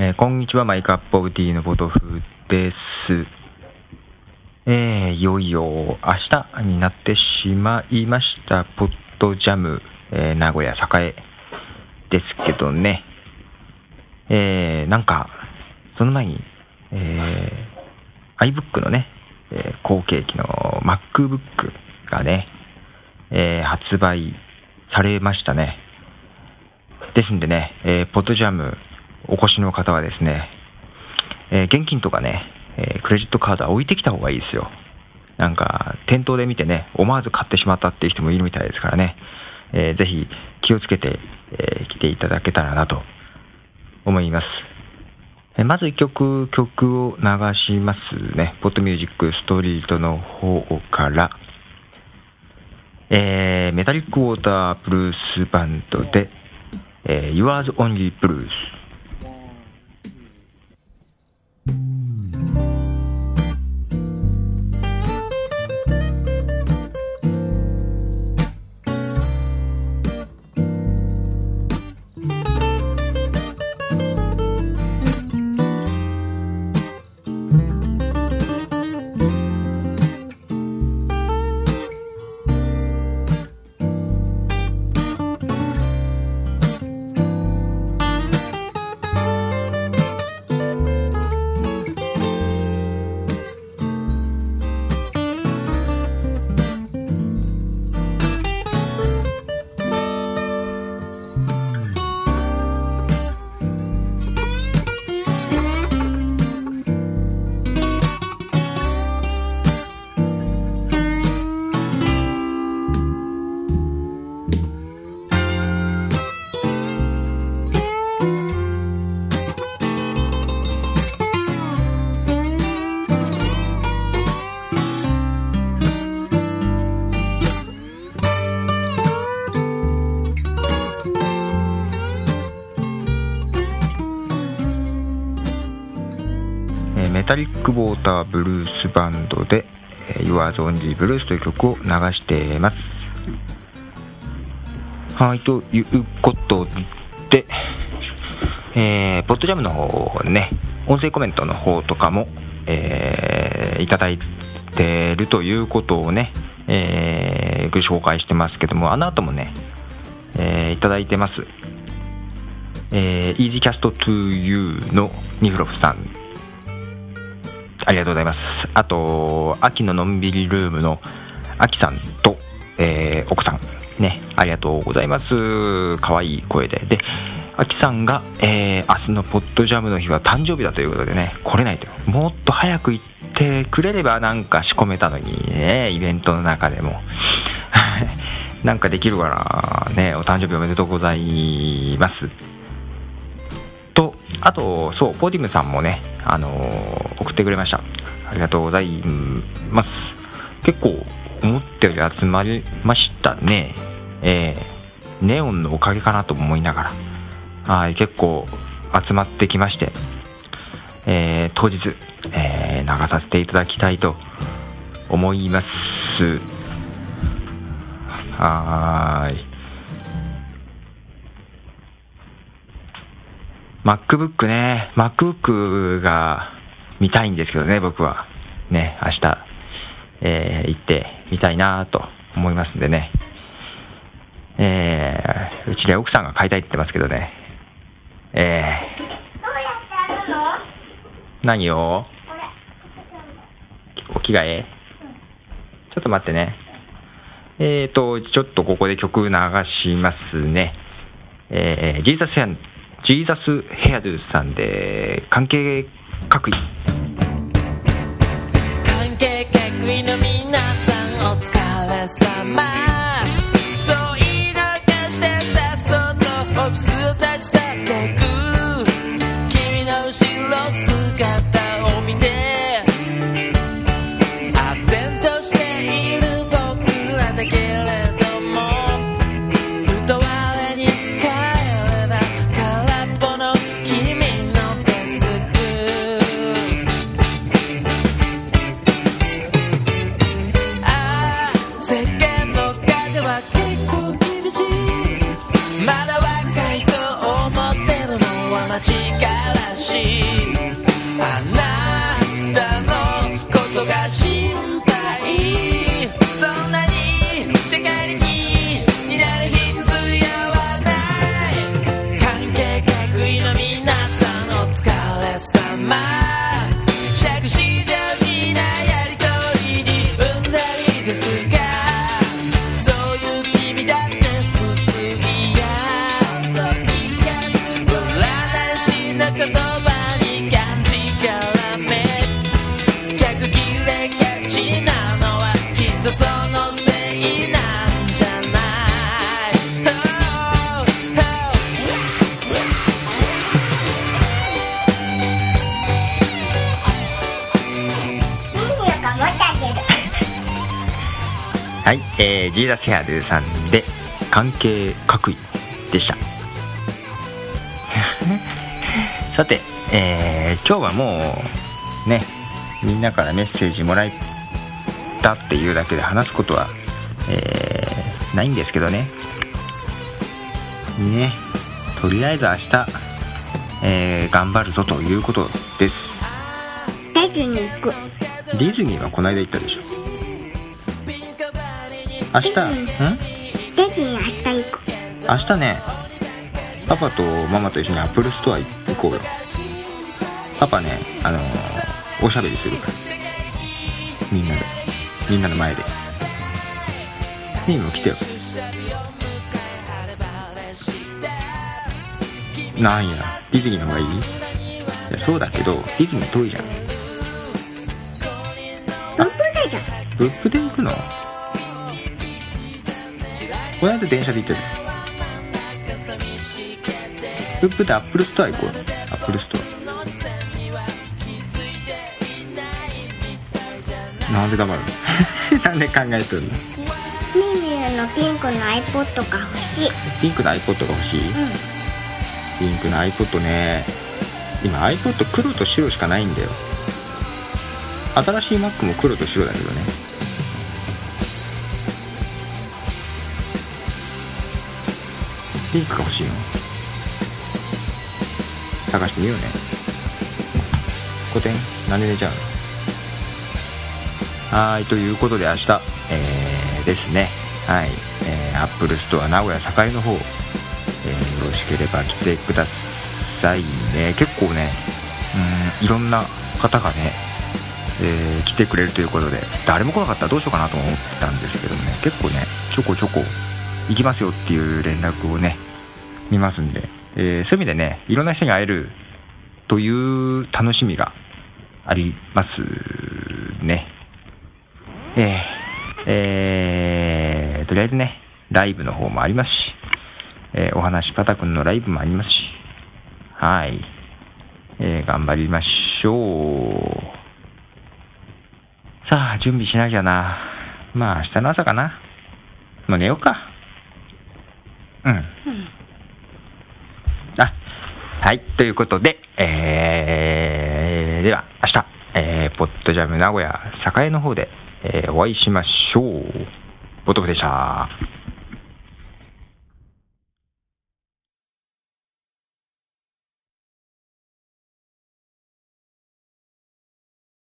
えーこんにちは、マイクアップオブティーのポトフです。えーいよいよ明日になってしまいました、ポッドジャム、えー名古屋栄ですけどね、えーなんか、その前に、えー iBook のね、えー後継機の MacBook がね、えー発売されましたね。ですんでね、えーポッドジャムお越しの方はですね、えー現金とかね、えークレジットカードは置いてきた方がいいですよ。なんか、店頭で見てね、思わず買ってしまったっていう人もいるみたいですからね、えーぜひ気をつけて、えー来ていただけたらなと思います。えーまず1曲、曲を流しますね。ポッドミュージックストリートの方から、えーメタリックウォーターブルースバンドで、えー Yours Only Blues。タリックウォーターブルースバンドで、Yours Only Blues という曲を流しています。はい、ということで、えー、ポッドジャムの方ね、音声コメントの方とかも、えーいただいてるということをね、えーご紹介してますけども、あの後もね、えーいただいてます。えー、EasyCast to You のニフロフさん、ありがとうございます。あと、秋ののんびりルームの秋さんと、えー奥さん、ね、ありがとうございます。可愛い声で。で、秋さんが、えー明日のポッドジャムの日は誕生日だということでね、来れないと。もっと早く行ってくれればなんか仕込めたのにね、イベントの中でも。なんかできるから、ね、お誕生日おめでとうございます。あと、そう、ポディムさんもね、あのー送ってくれました。ありがとうございます。結構、思ったより集まりましたね。えー、ネオンのおかげかなと思いながら、はい、結構集まってきまして、えー、当日、えー、流させていただきたいと思います。はーい。MacBook ね、MacBook が見たいんですけどね、僕は。ね、明日、えー行ってみたいなと思いますんでね。えーうちで奥さんが買いたいって言ってますけどね。えー何を？お着替え？ちょっと待ってね。えーと、ちょっとここで曲流しますね。えー、ジーザスヘア、ジーザスヘアドゥさんで、関係各位。の皆さんお疲れ様そう言いながしてさっそうとオフィスを立ち去っはい、えー、ジーザスヘアドゥさんで、関係各位でした。さて、えー、今日はもう、ね、みんなからメッセージもらえたっていうだけで話すことは、えー、ないんですけどね。ね、とりあえず明日、えー、頑張るぞということです。ディズニー行く。ディズニーはこの間行ったでしょ。明日、んディズニー明日行く。明日ね、パパとママと一緒にアップルストア行こうよ。パパね、あのー、おしゃべりするから。みんなで。みんなの前で。ミーも来てよ。なんや、ディズニーの方がいい？いや、そうだけど、ディズニー遠いじゃん。本当だじゃん。ブーブで行くの？この間電車で行ったじゃん。ブーブでアップルストア行こうよ。アップルストア。なんで黙るの？なんで考えてるの？ミューのピンクの iPod が欲しい。ピンクの iPod が欲しい？うん。ピンクの iPod ね。今 iPod 黒と白しかないんだよ。新しい Mac も黒と白だけどね。ピンクが欲しいの探してみようね。古典？なんで寝ちゃうのはーい、ということで明日、えー、ですね。はい。えー、Apple Store 名古屋栄の方、えー、よろしければ来てくださいね。結構ね、うん、いろんな方がね、えー来てくれるということで、誰も来なかったらどうしようかなと思ったんですけどね、結構ね、ちょこちょこ行きますよっていう連絡をね、見ますんで、えーそういう意味でね、いろんな人に会えるという楽しみがありますね。えーえーとりあえずね、ライブの方もありますし、えーお話パタくんのライブもありますし、はい。えー頑張りましょう。さあ、準備しなきゃな。まあ、明日の朝かな。もう寝ようか。うん。うん。あ、はい。ということで、えー、では、明日、えー、ポッドジャム名古屋栄の方で、えーお会いしましょう。ボトムでした。